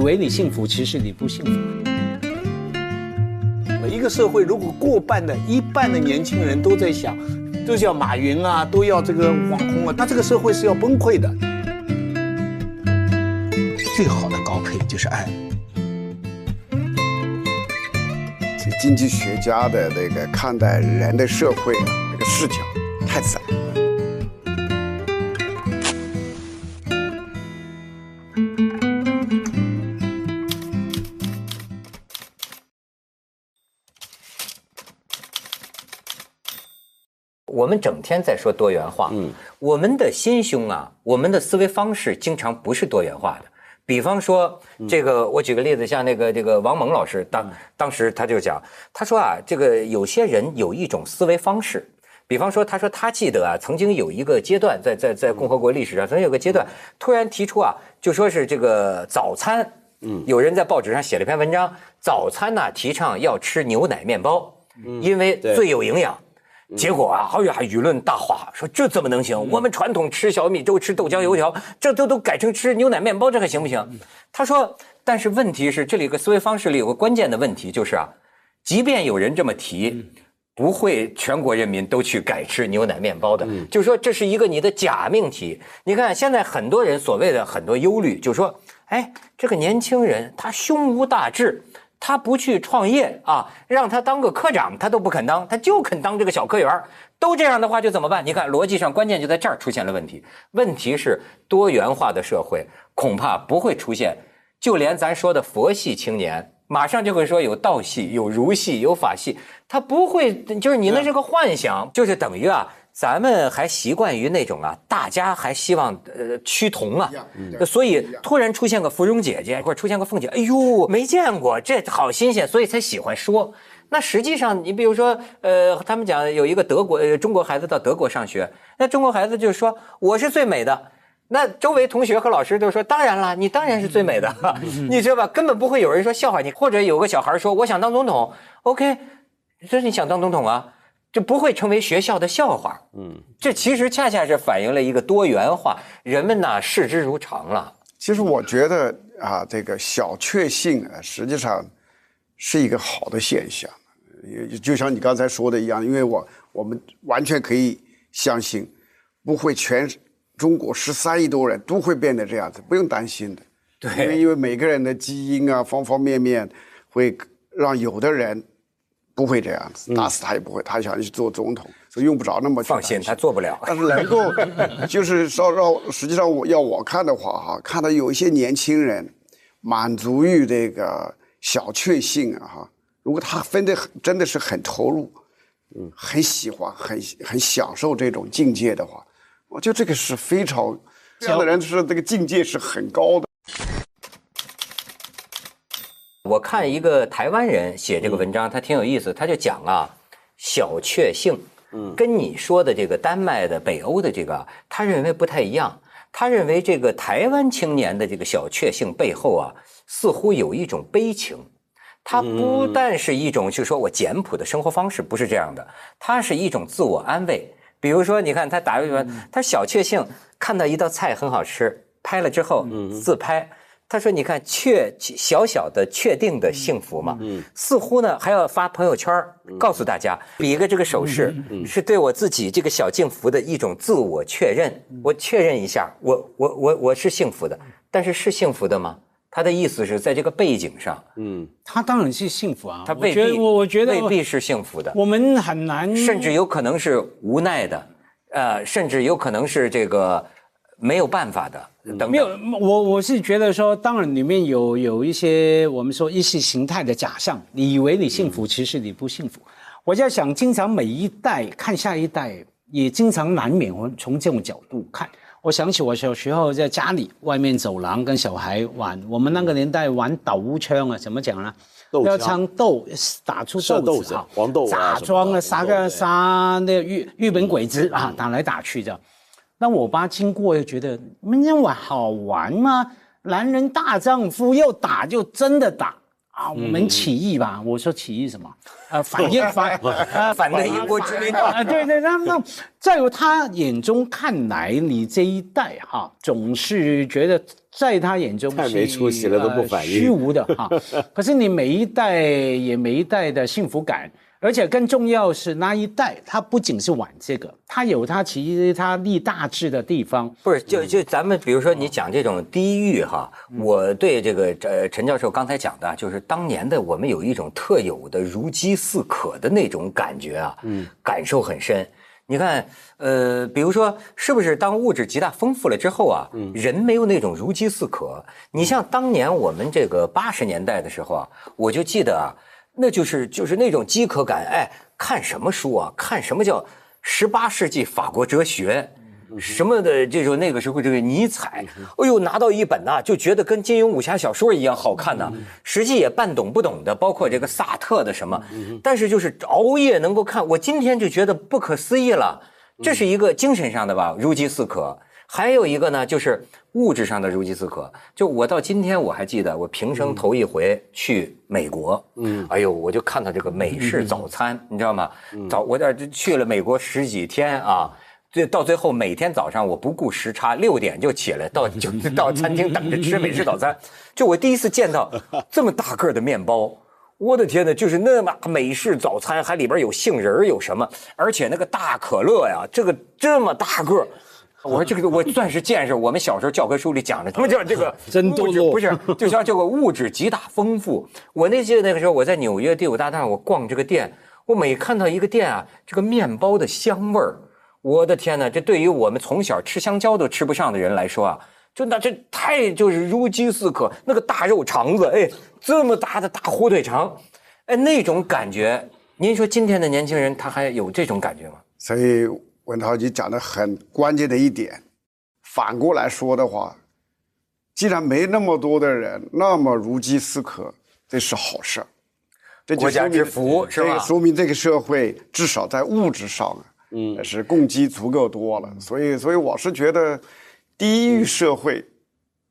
为你幸福，其实你不幸福。一个社会如果过半的一半的年轻人都在想，都要马云啊，都要这个网红啊，那这个社会是要崩溃的。最好的高配就是爱。这个经济学家的那个看待人的社会啊，这个视角太窄。我们整天在说多元化，嗯，我们的心胸啊，我们的思维方式经常不是多元化的。比方说，这个我举个例子，像那个这个王蒙老师，当当时他就讲，他说啊，这个有些人有一种思维方式，比方说，他说他记得啊，曾经有一个阶段，在在在共和国历史上，曾经有个阶段，突然提出啊，就说是这个早餐，嗯，有人在报纸上写了一篇文章，早餐呢提倡要吃牛奶面包，因为最有营养。结果啊，哎呀，舆论大哗，说这怎么能行？我们传统吃小米粥、吃豆浆油条，这都都改成吃牛奶面包，这还行不行？他说，但是问题是，这里有个思维方式里有个关键的问题，就是啊，即便有人这么提，不会全国人民都去改吃牛奶面包的。就是说，这是一个你的假命题。你看，现在很多人所谓的很多忧虑，就说，哎，这个年轻人他胸无大志。他不去创业啊，让他当个科长，他都不肯当，他就肯当这个小科员都这样的话，就怎么办？你看逻辑上关键就在这儿出现了问题。问题是多元化的社会恐怕不会出现，就连咱说的佛系青年，马上就会说有道系、有儒系、有法系，他不会，就是你那是个幻想，就是等于啊。咱们还习惯于那种啊，大家还希望呃趋同啊，所以突然出现个芙蓉姐姐或者出现个凤姐，哎呦，没见过，这好新鲜，所以才喜欢说。那实际上，你比如说，呃，他们讲有一个德国呃中国孩子到德国上学，那中国孩子就说我是最美的，那周围同学和老师都说当然了，你当然是最美的，你知道吧？根本不会有人说笑话你，或者有个小孩说我想当总统，OK，这是你想当总统啊。就不会成为学校的笑话。嗯，这其实恰恰是反映了一个多元化，人们呢视之如常了。其实我觉得啊，这个小确幸啊，实际上是一个好的现象。也就像你刚才说的一样，因为我我们完全可以相信，不会全中国十三亿多人都会变得这样子，不用担心的。对，因为因为每个人的基因啊，方方面面会让有的人。不会这样子，打死他也不会。他想去做总统，所以用不着那么放心，他做不了。但是能够，就是说让实际上我要我看的话哈，看到有一些年轻人满足于这个小确幸啊哈，如果他分的真的是很投入，嗯，很喜欢，很很享受这种境界的话，我觉得这个是非常这样的人是这个境界是很高的。我看一个台湾人写这个文章，他挺有意思，他就讲啊，小确幸，嗯，跟你说的这个丹麦的、北欧的这个，他认为不太一样。他认为这个台湾青年的这个小确幸背后啊，似乎有一种悲情。他不但是一种，就说我简朴的生活方式不是这样的，它是一种自我安慰。比如说，你看他打个比方，他小确幸看到一道菜很好吃，拍了之后自拍。他说：“你看，确小小的确定的幸福嘛，嗯，似乎呢还要发朋友圈告诉大家，比一个这个手势，是对我自己这个小幸福的一种自我确认。我确认一下，我我我我是幸福的，但是是幸福的吗？他的意思是在这个背景上，嗯，他当然是幸福啊，他未必，我我觉得未必是幸福的，我们很难，甚至有可能是无奈的，呃，甚至有可能是这个。”没有办法的，没有我我是觉得说，当然里面有有一些我们说意识形态的假象，你以为你幸福，其实你不幸福。我在想，经常每一代看下一代，也经常难免从从这种角度看。我想起我小时候在家里外面走廊跟小孩玩，我们那个年代玩斗枪啊，怎么讲呢？要枪豆打出豆子，黄豆假装啊杀个杀那日日本鬼子啊，打来打去的。那我爸经过又觉得，明天晚好玩吗？男人大丈夫要打就真的打啊，我们起义吧。我说起义什么？呃，反 英反呃反对英国殖民啊，对对，那那在他眼中看来，你这一代哈，总是觉得在他眼中太没出息了都不呃反应虚无的哈。可是你每一代也每一代的幸福感，而且更重要是那一代，他不仅是玩这个，他有他其实他立大志的地方。不是，就就咱们比如说你讲这种低欲哈，我对这个呃陈教授刚才讲的，就是当年的我们有一种特有的如饥似渴的那种感觉啊，嗯，感受很深。你看，呃，比如说，是不是当物质极大丰富了之后啊，人没有那种如饥似渴？你像当年我们这个八十年代的时候啊，我就记得啊，那就是就是那种饥渴感，哎，看什么书啊？看什么叫十八世纪法国哲学？什么的这种那个时候这个尼采，哎呦拿到一本呐、就觉得跟金庸武侠小说一样好看呢、实际也半懂不懂的，包括这个萨特的什么，但是就是熬夜能够看，我今天就觉得不可思议了。这是一个精神上的吧，如饥似渴。还有一个呢，就是物质上的如饥似渴。就我到今天我还记得，我平生头一回去美国，嗯，哎呦，我就看到这个美式早餐，你知道吗？早我这去了美国十几天啊。这到最后每天早上我不顾时差，六点就起来到就 到餐厅等着吃美式早餐。就我第一次见到这么大个儿的面包，我的天呐，就是那么美式早餐，还里边有杏仁儿有什么，而且那个大可乐呀，这个这么大个儿。我说这个我算是见识，我们小时候教科书里讲的，他们叫这个 真物质不是，就像这个物质极大丰富。我那记得那个时候我在纽约第五大道，我逛这个店，我每看到一个店啊，这个面包的香味儿，我的天哪！这对于我们从小吃香蕉都吃不上的人来说啊，就那这太就是如饥似渴，那个大肉肠子，哎，这么大的大火腿肠，哎，那种感觉，您说今天的年轻人他还有这种感觉吗？所以文涛你讲的很关键的一点，反过来说的话，既然没那么多的人那么如饥似渴，这是好事儿。这就说明国家之福是吧这个说明这个社会至少在物质上啊，嗯，是供给足够多了。所以，所以我是觉得，低欲社会，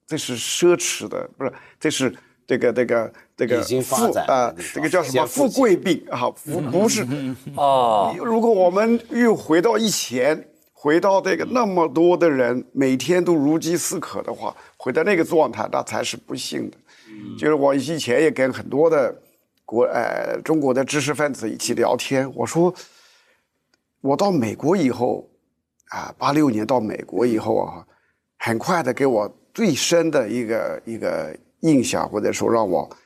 这是奢侈的，不是，这是这个这个这个已经发富展啊、这个叫什么？富富贵病啊，不不是。啊，如果我们又回到以前，回到这个那么多的人每天都如饥似渴的话，回到那个状态，那才是不幸的。就是我以前也跟很多的国呃中国的知识分子一起聊天，我说我到美国以后啊，八六年到美国以后啊，很快的给我最深的一个一个印象，或者说让我呃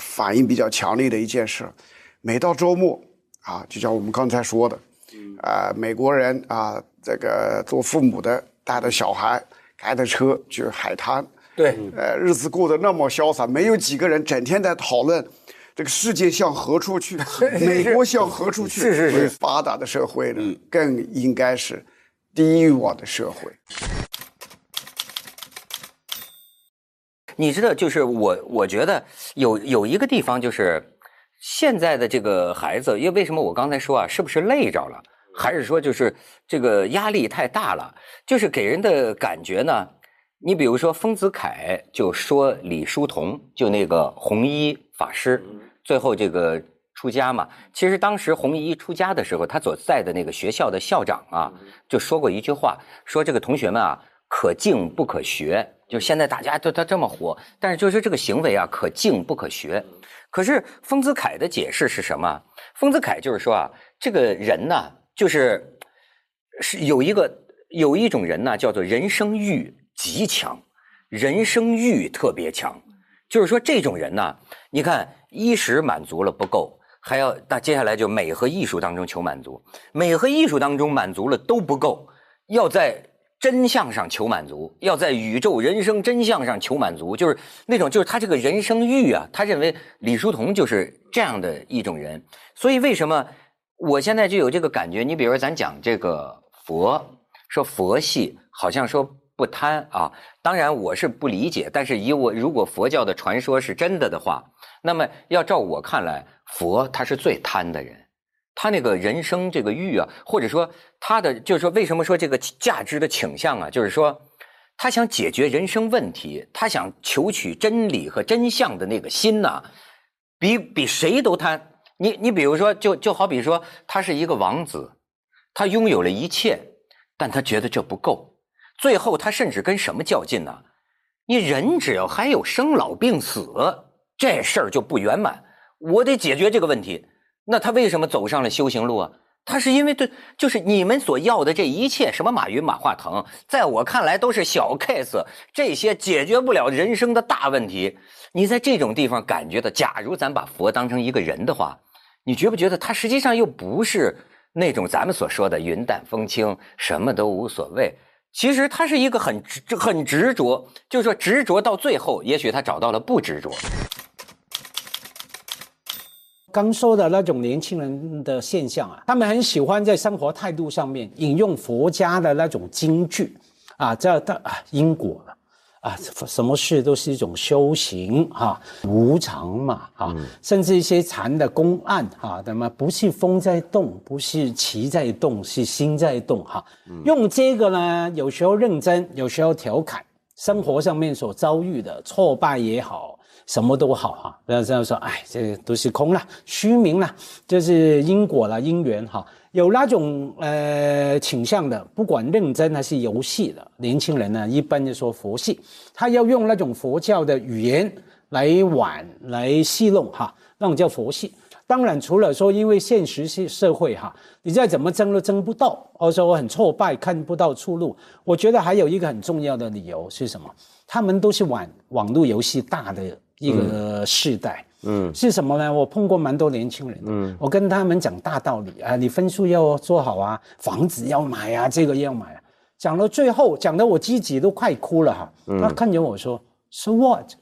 反应比较强烈的一件事，每到周末啊，就像我们刚才说的，啊、美国人啊，这个做父母的带着小孩开着车去海滩，对，呃，日子过得那么潇洒，没有几个人整天在讨论这个世界向何处去，美国向何处去。是是是发达的社会呢，更应该是低欲望的社会。你知道，就是我，我觉得有有一个地方，就是现在的这个孩子，因为为什么我刚才说啊，是不是累着了，还是说就是这个压力太大了？就是给人的感觉呢，你比如说丰子恺就说李叔同，就那个红衣法师，最后这个出家嘛。其实当时红衣出家的时候，他所在的那个学校的校长啊，就说过一句话，说这个同学们啊，可敬不可学。就现在大家都他这么火，但是就是这个行为啊，可敬不可学。可是丰子恺的解释是什么？丰子恺就是说啊，这个人呢，就是是有一个有一种人呢，叫做人生欲极强，人生欲特别强。就是说这种人呢，你看衣食满足了不够，还要那接下来就美和艺术当中求满足，美和艺术当中满足了都不够，要在真相上求满足，要在宇宙人生真相上求满足，就是那种就是他这个人生欲啊，他认为李叔同就是这样的一种人，所以为什么我现在就有这个感觉？你比如说咱讲这个佛，说佛系好像说不贪啊，当然我是不理解，但是以我如果佛教的传说是真的的话，那么要照我看来，佛他是最贪的人。他那个人生这个欲啊，或者说他的就是说，为什么说这个价值的倾向啊，就是说他想解决人生问题，他想求取真理和真相的那个心呐、比比谁都贪。你你比如说，就就好比说，他是一个王子，他拥有了一切，但他觉得这不够，最后他甚至跟什么较劲呢？你人只要还有生老病死，这事儿就不圆满。我得解决这个问题。那他为什么走上了修行路啊？他是因为对，就是你们所要的这一切，什么马云、马化腾，在我看来都是小 case，这些解决不了人生的大问题。你在这种地方感觉到，假如咱把佛当成一个人的话，你觉不觉得他实际上又不是那种咱们所说的云淡风轻，什么都无所谓？其实他是一个很执、很执着，就是说执着到最后，也许他找到了不执着。刚说的那种年轻人的现象啊，他们很喜欢在生活态度上面引用佛家的那种金句啊，这的啊因果了啊，什么事都是一种修行哈，无常嘛啊，甚至一些禅的公案哈，那么不是风在动，不是旗在动，是心在动哈。用这个呢，有时候认真，有时候调侃，生活上面所遭遇的挫败也好。什么都好哈，不要这样说，哎，这都是空了，虚名了，这是因果了，因缘哈。有那种呃倾向的，不管认真还是游戏的年轻人呢，一般就说佛系，他要用那种佛教的语言来玩来戏弄哈，那种叫佛系。当然，除了说因为现实是社会哈，你再怎么争都争不到，或者说我很挫败，看不到出路。我觉得还有一个很重要的理由是什么？他们都是玩网络游戏大的。一个世代，嗯，是什么呢？我碰过蛮多年轻人，嗯，我跟他们讲大道理啊，你分数要做好啊，房子要买啊，这个要买啊，讲到最后，讲的我自己都快哭了哈。他看着我说，So what？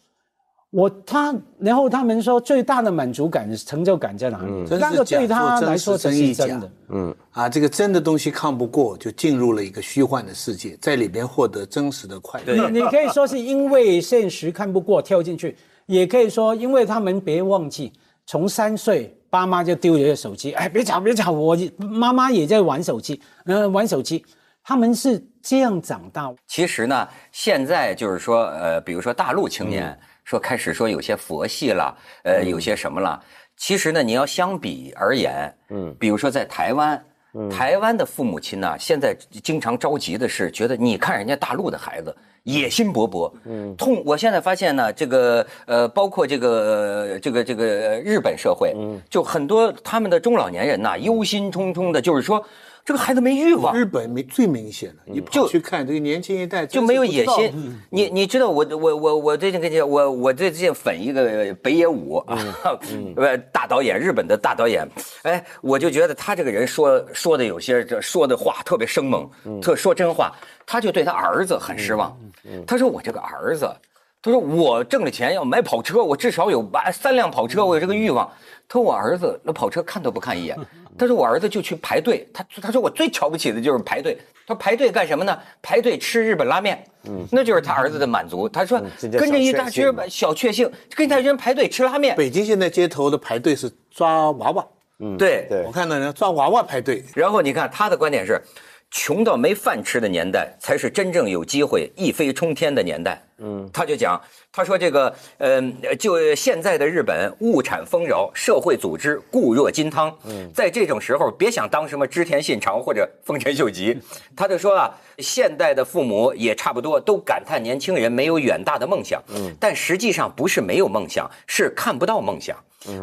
我他，然后他们说最大的满足感、成就感在哪里？那个对他来说真是真的，嗯啊，这个真的东西看不过，就进入了一个虚幻的世界，在里边获得真实的快乐。你你可以说是因为现实看不过跳进去。也可以说，因为他们别忘记，从三岁爸妈就丢了手机，哎，别吵别吵，我妈妈也在玩手机，嗯，玩手机，他们是这样长大。其实呢，现在就是说，呃，比如说大陆青年说开始说有些佛系了，呃，有些什么了。其实呢，你要相比而言，嗯，比如说在台湾，台湾的父母亲呢，现在经常着急的是，觉得你看人家大陆的孩子。野心勃勃，嗯，痛。我现在发现呢，这个呃，包括这个这个这个日本社会，嗯，就很多他们的中老年人呐，忧心忡忡的，就是说。这个孩子没欲望，日本没最明显的，你就去看这个年轻一代就没有野心。你你知道我我我我最近跟你讲，我我最近粉一个北野武啊，呃大导演，日本的大导演，哎，我就觉得他这个人说说的有些这说的话特别生猛，特说真话，他就对他儿子很失望。他说我这个儿子，他说我挣了钱要买跑车，我至少有八三辆跑车，我有这个欲望。他说我儿子那跑车看都不看一眼。他说：“我儿子就去排队。他他说我最瞧不起的就是排队。他说排队干什么呢？排队吃日本拉面。嗯，那就是他儿子的满足。他说跟着一大群小确幸，跟一大群排队吃拉面。北京现在街头的排队是抓娃娃。嗯，对对，我看到人抓娃娃排队。然后你看他的观点是。”穷到没饭吃的年代，才是真正有机会一飞冲天的年代。嗯，他就讲，他说这个，嗯，就现在的日本物产丰饶，社会组织固若金汤。嗯，在这种时候，别想当什么织田信长或者丰臣秀吉。他就说啊，现代的父母也差不多都感叹年轻人没有远大的梦想。嗯，但实际上不是没有梦想，是看不到梦想。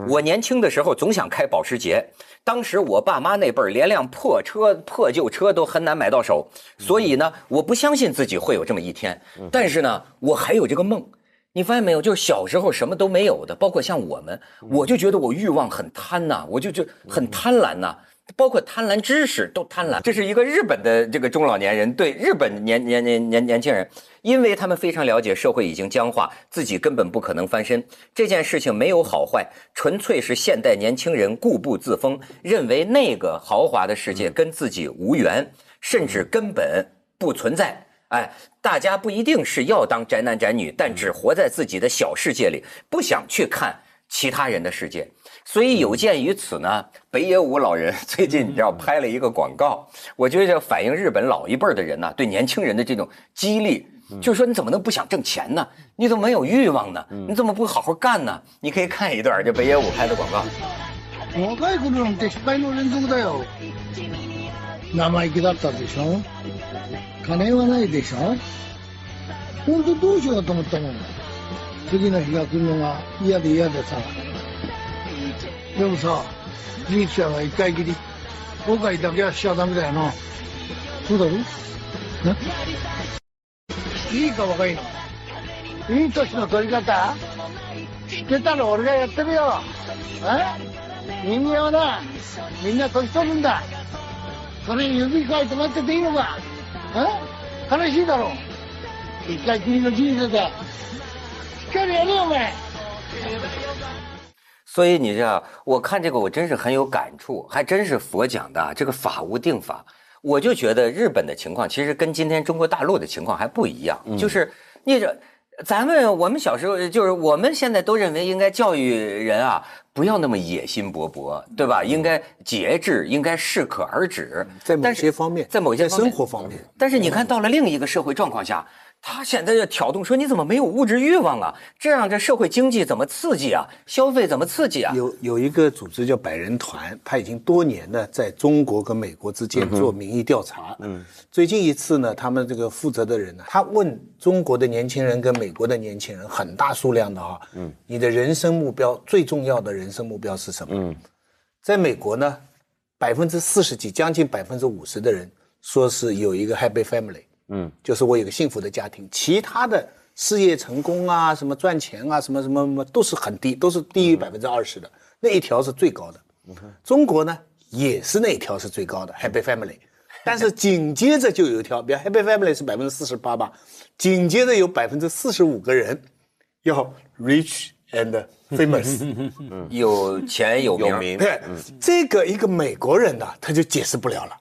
我年轻的时候总想开保时捷。当时我爸妈那辈儿连辆破车、破旧车都很难买到手，所以呢，我不相信自己会有这么一天。但是呢，我还有这个梦。你发现没有？就是小时候什么都没有的，包括像我们，我就觉得我欲望很贪呐，我就就很贪婪呐。包括贪婪知识都贪婪，这是一个日本的这个中老年人对日本年年年年年轻人，因为他们非常了解社会已经僵化，自己根本不可能翻身。这件事情没有好坏，纯粹是现代年轻人固步自封，认为那个豪华的世界跟自己无缘，甚至根本不存在。哎，大家不一定是要当宅男宅女，但只活在自己的小世界里，不想去看其他人的世界。所以有鉴于此呢，北野武老人最近你知道拍了一个广告，我觉得反映日本老一辈的人呢对年轻人的这种激励。 就是说你怎么能不想挣钱呢？你怎么没有欲望呢？你怎么不好好干呢？你可以看一段这北野武拍的广告。若い頃なんて失敗の連続だよ。生意気だったでしょ。金はないでしょ。本当どうしようと思ったもん。次の日が来るのが嫌で嫌でさ。 でもさ、人生は一回きり。後悔だけはしちゃダメだよな。そうだろ？いいか若いの？いい年の取り方？知ってたの？俺がやってるよ。え？人間はな、みんな年取るんだ。それに指かいて待ってていいのか？え？悲しいだろ？一回きりの人生で。しっかりやれよ、お前。所以你知道，我看这个我真是很有感触，还真是佛讲的这个法无定法。我就觉得日本的情况其实跟今天中国大陆的情况还不一样，就是你这咱们我们小时候就是我们现在都认为应该教育人啊，不要那么野心勃勃，对吧？应该节制，应该适可而止。在某些方面，在某些生活方面，但是你看到了另一个社会状况下。他现在要挑动说你怎么没有物质欲望啊？这样这社会经济怎么刺激啊？消费怎么刺激啊？有有一个组织叫百人团，他已经多年呢在中国跟美国之间做民意调查。嗯，最近一次呢，他们这个负责的人呢，他问中国的年轻人跟美国的年轻人，很大数量的哈，嗯，你的人生目标最重要的人生目标是什么？嗯，在美国呢，百分之四十几，将近百分之五十的人说是有一个 happy family。嗯，就是我有个幸福的家庭，其他的事业成功啊，什么赚钱啊，什么什么什么都是很低，都是低于百分之二十的。那一条是最高的。中国呢也是那一条是最高的，Happy Family。但是紧接着就有一条，比如 Happy Family 是百分之四十八吧，紧接着有百分之四十五个人要 Rich and Famous，有钱有名。对，这个一个美国人呢他就解释不了了。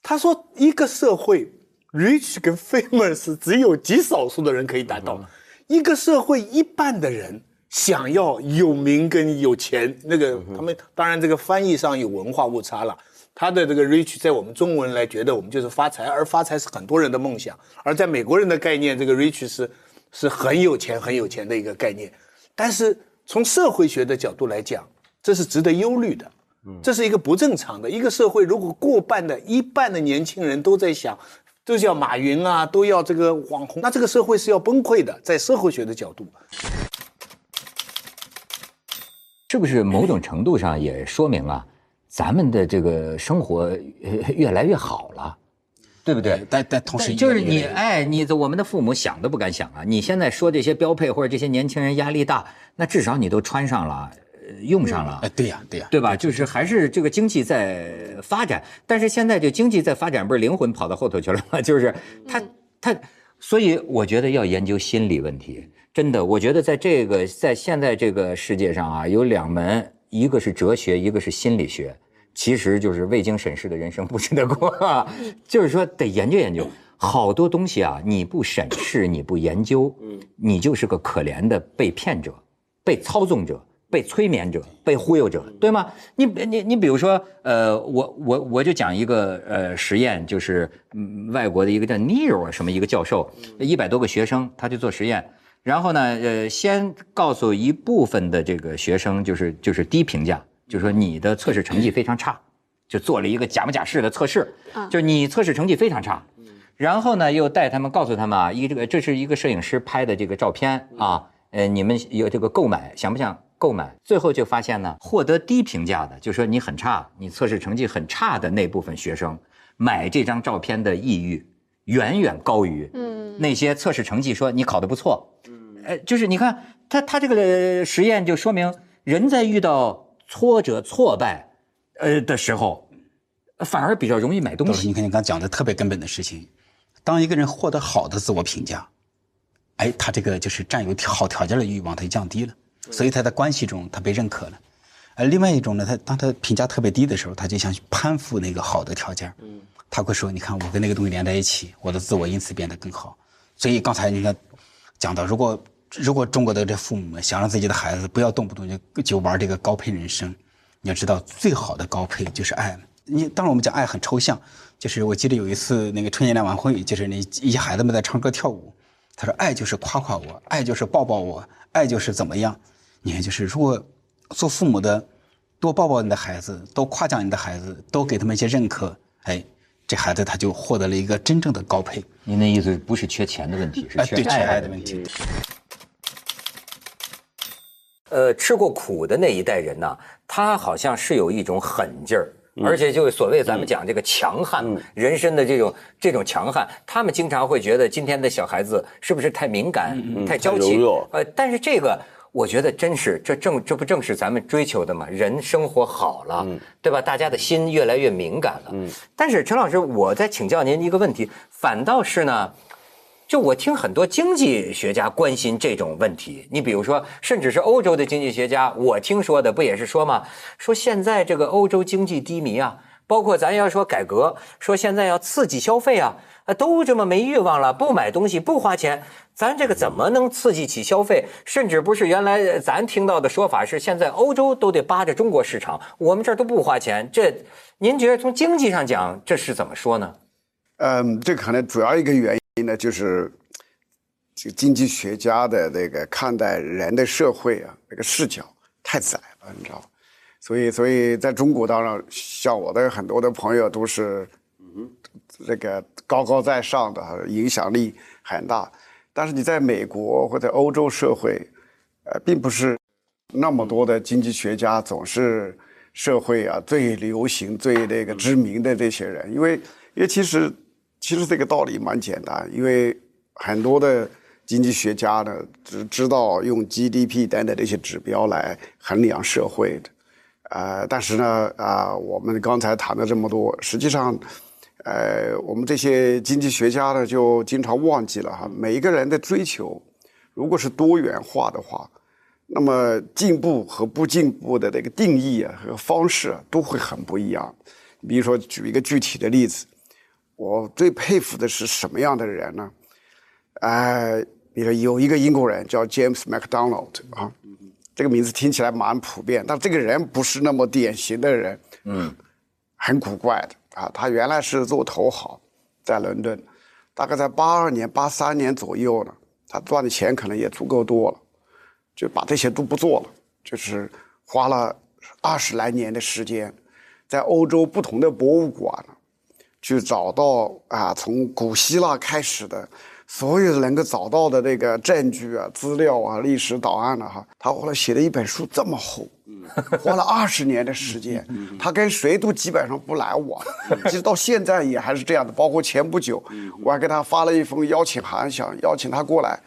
他说一个社会。Rich 跟 famous 只有极少数的人可以达到，一个社会一半的人想要有名跟有钱，那个他们当然这个翻译上有文化误差了。他的这个 rich 在我们中文来觉得我们就是发财，而发财是很多人的梦想，而在美国人的概念，这个 rich 是是很有钱很有钱的一个概念。但是从社会学的角度来讲，这是值得忧虑的，这是一个不正常的一个社会。如果过半的一半的年轻人都在想。都叫马云啊，都要这个网红，那这个社会是要崩溃的。在社会学的角度，是不是某种程度上也说明啊，咱们的这个生活越来越好了，对不对？但但同时，就是你哎，你的我们的父母想都不敢想啊！你现在说这些标配或者这些年轻人压力大，那至少你都穿上了。用上了，哎，对呀，对呀，对吧？就是还是这个经济在发展，但是现在这经济在发展，不是灵魂跑到后头去了吗？就是他他，所以我觉得要研究心理问题，真的，我觉得在这个在现在这个世界上啊，有两门，一个是哲学，一个是心理学，其实就是未经审视的人生不值得过，就是说得研究研究，好多东西啊，你不审视，你不研究，你就是个可怜的被骗者，被操纵者。被催眠者、被忽悠者，对吗？你你你，比如说，呃，我我我就讲一个呃实验，就是嗯，外国的一个叫 Neil 什么一个教授，一百多个学生，他去做实验，然后呢，呃，先告诉一部分的这个学生，就是就是低评价，就是说你的测试成绩非常差，就做了一个假模假式的测试，就你测试成绩非常差，然后呢，又带他们告诉他们啊，一这个这是一个摄影师拍的这个照片啊，呃，你们有这个购买，想不想？购买，最后就发现呢，获得低评价的，就说你很差，你测试成绩很差的那部分学生，买这张照片的意欲远远高于嗯那些测试成绩说你考得不错，嗯，呃，就是你看他他这个实验就说明人在遇到挫折挫败，呃的时候，反而比较容易买东西。你看你刚讲的特别根本的事情，当一个人获得好的自我评价，哎，他这个就是占有好条件的欲望他就降低了。所以他在关系中他被认可了，而另外一种呢，他当他评价特别低的时候，他就想去攀附那个好的条件。嗯，他会说：“你看我跟那个东西连在一起，我的自我因此变得更好。”所以刚才你看讲到，如果如果中国的这父母们想让自己的孩子不要动不动就就玩这个高配人生，你要知道最好的高配就是爱。你当然我们讲爱很抽象，就是我记得有一次那个春节联欢晚会，就是那一些孩子们在唱歌跳舞。他说：“爱就是夸夸我，爱就是抱抱我，爱就是怎么样？你看，就是如果做父母的多抱抱你的孩子，多夸奖你的孩子，多给他们一些认可，哎，这孩子他就获得了一个真正的高配。您的意思不是缺钱的问题，是哎，缺爱爱的问题。呃，吃过苦的那一代人呢，他好像是有一种狠劲儿，而且就是所谓咱们讲这个强悍，人生的这种这种强悍，他们经常会觉得今天的小孩子是不是太敏感、太娇气？呃，但是这个。我觉得真是，这正这不正是咱们追求的吗？人生活好了，对吧？大家的心越来越敏感了。但是陈老师，我再请教您一个问题，反倒是呢，就我听很多经济学家关心这种问题，你比如说，甚至是欧洲的经济学家，我听说的不也是说吗？说现在这个欧洲经济低迷啊，包括咱要说改革，说现在要刺激消费啊，啊都这么没欲望了，不买东西，不花钱，咱这个怎么能刺激起消费？甚至不是原来咱听到的说法是，现在欧洲都得扒着中国市场，我们这儿都不花钱，这您觉得从经济上讲，这是怎么说呢？嗯，这可能主要一个原因呢，就是这个经济学家的那个看待人的社会啊，那个视角太窄了，你知道吗？所以，所以在中国，当然像我的很多的朋友都是，这个高高在上的，影响力很大。但是你在美国或者欧洲社会，呃，并不是那么多的经济学家总是社会啊最流行、最那个知名的这些人，因为因为其实其实这个道理蛮简单，因为很多的经济学家呢只知道用 GDP 等等这些指标来衡量社会的，呃，但是呢啊、我们刚才谈了这么多，实际上。呃，我们这些经济学家呢，就经常忘记了哈，每一个人的追求，如果是多元化的话，那么进步和不进步的那个定义啊和方式啊都会很不一样。比如说，举一个具体的例子，我最佩服的是什么样的人呢？呃，比如有一个英国人叫 James MacDonald 啊，这个名字听起来蛮普遍，但这个人不是那么典型的人，嗯，很古怪的啊。他原来是做投行，在伦敦，大概在八二年、八三年左右呢，他赚的钱可能也足够多了，就把这些都不做了，就是花了二十来年的时间，在欧洲不同的博物馆，去找到啊，从古希腊开始的所有能够找到的那个证据啊、资料啊、历史档案呢，哈，他后来写了一本书这么厚，花了二十年的时间，他跟谁都基本上不来往，其实到现在也还是这样的。包括前不久，我还给他发了一封邀请函，想邀请他过来，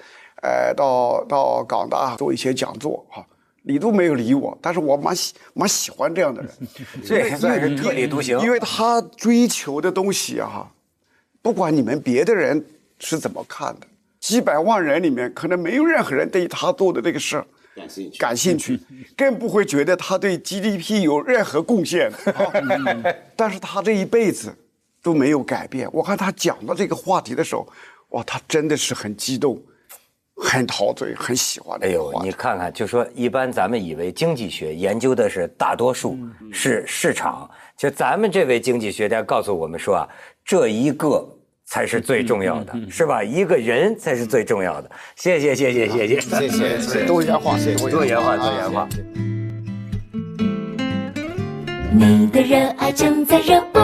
呃，到到港大做一些讲座哈。你都没有理我，但是我蛮喜蛮喜欢这样的人，这算是特立独行。因为他追求的东西啊，哈，不管你们别的人是怎么看的，几百万人里面可能没有任何人对他做的这个事儿感兴趣感兴趣，更不会觉得他对 GDP 有任何贡献。啊 但是他这一辈子都没有改变。我看他讲到这个话题的时候，哇，他真的是很激动，很陶醉，很喜欢哎呦。你看看，就说一般咱们以为经济学研究的是大多数，是市场，就咱们这位经济学家告诉我们说啊，这一个才是最重要的，是吧？一个人才是最重要的。谢谢，谢谢，谢谢，谢谢，谢谢多元化，多元化，多元化。你的热爱正在热播。